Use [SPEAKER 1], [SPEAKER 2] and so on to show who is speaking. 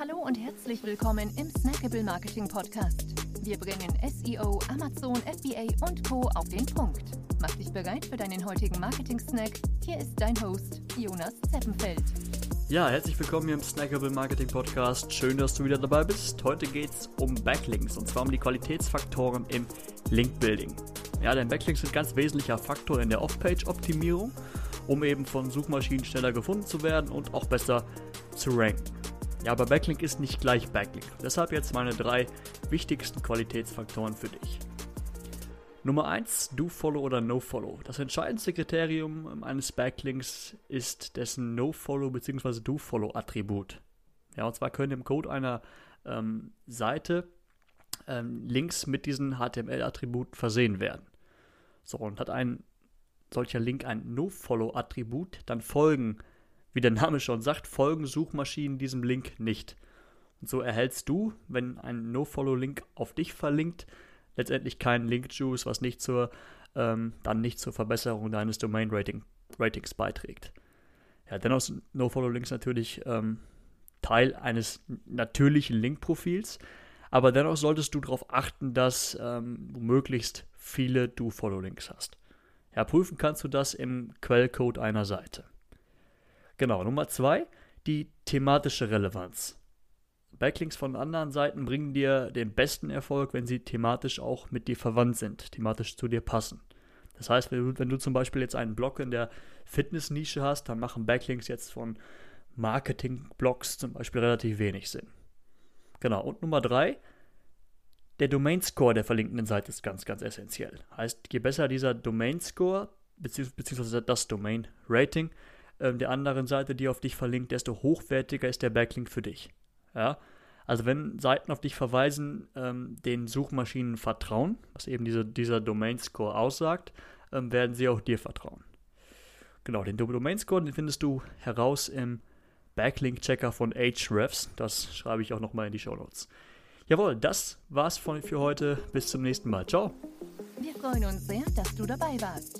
[SPEAKER 1] Hallo und herzlich willkommen im Snackable Marketing Podcast. Wir bringen SEO, Amazon, FBA und Co. auf den Punkt. Mach dich bereit für deinen heutigen Marketing-Snack. Hier ist dein Host, Jonas Zeppenfeld.
[SPEAKER 2] Ja, herzlich willkommen hier im Snackable Marketing Podcast. Schön, dass du wieder dabei bist. Heute geht es um Backlinks und zwar um die Qualitätsfaktoren im Link-Building. Ja, denn Backlinks sind ganz wesentlicher Faktor in der Off-Page-Optimierung, um eben von Suchmaschinen schneller gefunden zu werden und auch besser zu ranken. Ja, aber Backlink ist nicht gleich Backlink. Deshalb jetzt meine drei wichtigsten Qualitätsfaktoren für dich. Nummer 1, Do-Follow oder No-Follow. Das entscheidendste Kriterium eines Backlinks ist dessen No-Follow bzw. Do-Follow-Attribut. Ja, und zwar können im Code einer ähm, Seite ähm, Links mit diesen HTML-Attributen versehen werden. So, und hat ein solcher Link ein No-Follow-Attribut, dann folgen wie der Name schon sagt, folgen Suchmaschinen diesem Link nicht. Und so erhältst du, wenn ein No-Follow-Link auf dich verlinkt, letztendlich keinen Link-Juice, was nicht zur, ähm, dann nicht zur Verbesserung deines Domain-Ratings beiträgt. Ja, dennoch sind No-Follow-Links natürlich ähm, Teil eines natürlichen Link-Profils, aber dennoch solltest du darauf achten, dass ähm, du möglichst viele Do-Follow-Links hast. Ja, prüfen kannst du das im Quellcode einer Seite. Genau, Nummer zwei, die thematische Relevanz. Backlinks von anderen Seiten bringen dir den besten Erfolg, wenn sie thematisch auch mit dir verwandt sind, thematisch zu dir passen. Das heißt, wenn du, wenn du zum Beispiel jetzt einen Blog in der Fitness-Nische hast, dann machen Backlinks jetzt von Marketing-Blogs zum Beispiel relativ wenig Sinn. Genau, und Nummer drei, der Domain-Score der verlinkenden Seite ist ganz, ganz essentiell. Heißt, je besser dieser Domain-Score beziehungsweise das Domain-Rating, ähm, der anderen Seite, die auf dich verlinkt, desto hochwertiger ist der Backlink für dich. Ja? Also wenn Seiten auf dich verweisen, ähm, den Suchmaschinen vertrauen, was eben diese, dieser Domain-Score aussagt, ähm, werden sie auch dir vertrauen. Genau, den Domain-Score, den findest du heraus im Backlink-Checker von Ahrefs. Das schreibe ich auch nochmal in die Show Notes. Jawohl, das war's von, für heute. Bis zum nächsten Mal. Ciao.
[SPEAKER 1] Wir freuen uns sehr, dass du dabei warst.